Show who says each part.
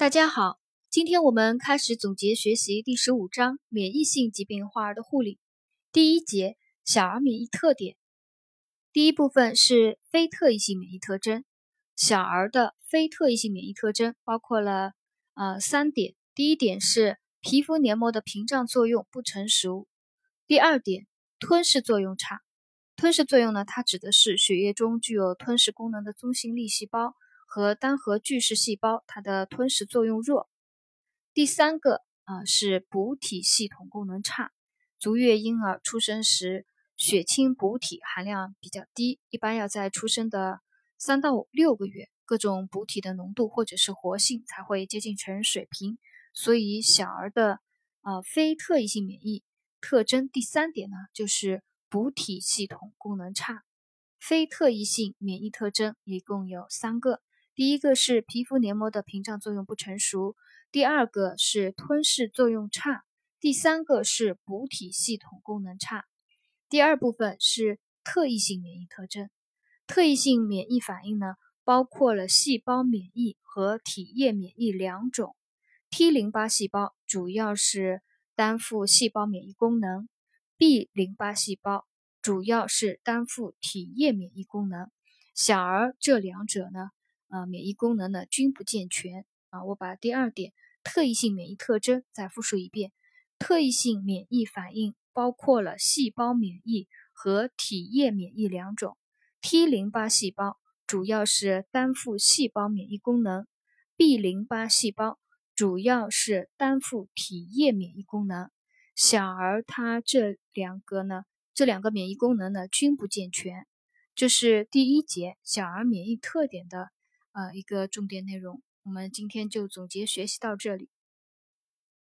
Speaker 1: 大家好，今天我们开始总结学习第十五章免疫性疾病患儿的护理。第一节小儿免疫特点，第一部分是非特异性免疫特征。小儿的非特异性免疫特征包括了呃三点。第一点是皮肤黏膜的屏障作用不成熟。第二点，吞噬作用差。吞噬作用呢，它指的是血液中具有吞噬功能的中性粒细胞。和单核巨噬细胞，它的吞噬作用弱。第三个啊是补体系统功能差，足月婴儿出生时血清补体含量比较低，一般要在出生的三到六个月，各种补体的浓度或者是活性才会接近成人水平。所以小儿的啊非特异性免疫特征第三点呢就是补体系统功能差。非特异性免疫特征一共有三个。第一个是皮肤黏膜的屏障作用不成熟，第二个是吞噬作用差，第三个是补体系统功能差。第二部分是特异性免疫特征，特异性免疫反应呢，包括了细胞免疫和体液免疫两种。T 淋巴细胞主要是担负细胞免疫功能，B 淋巴细胞主要是担负体液免疫功能。小儿这两者呢？啊，免疫功能呢均不健全啊！我把第二点特异性免疫特征再复述一遍：特异性免疫反应包括了细胞免疫和体液免疫两种。T 淋巴细胞主要是担负细胞免疫功能，B 淋巴细胞主要是担负体液免疫功能。小儿他这两个呢，这两个免疫功能呢均不健全。这是第一节小儿免疫特点的。呃，一个重点内容，我们今天就总结学习到这里。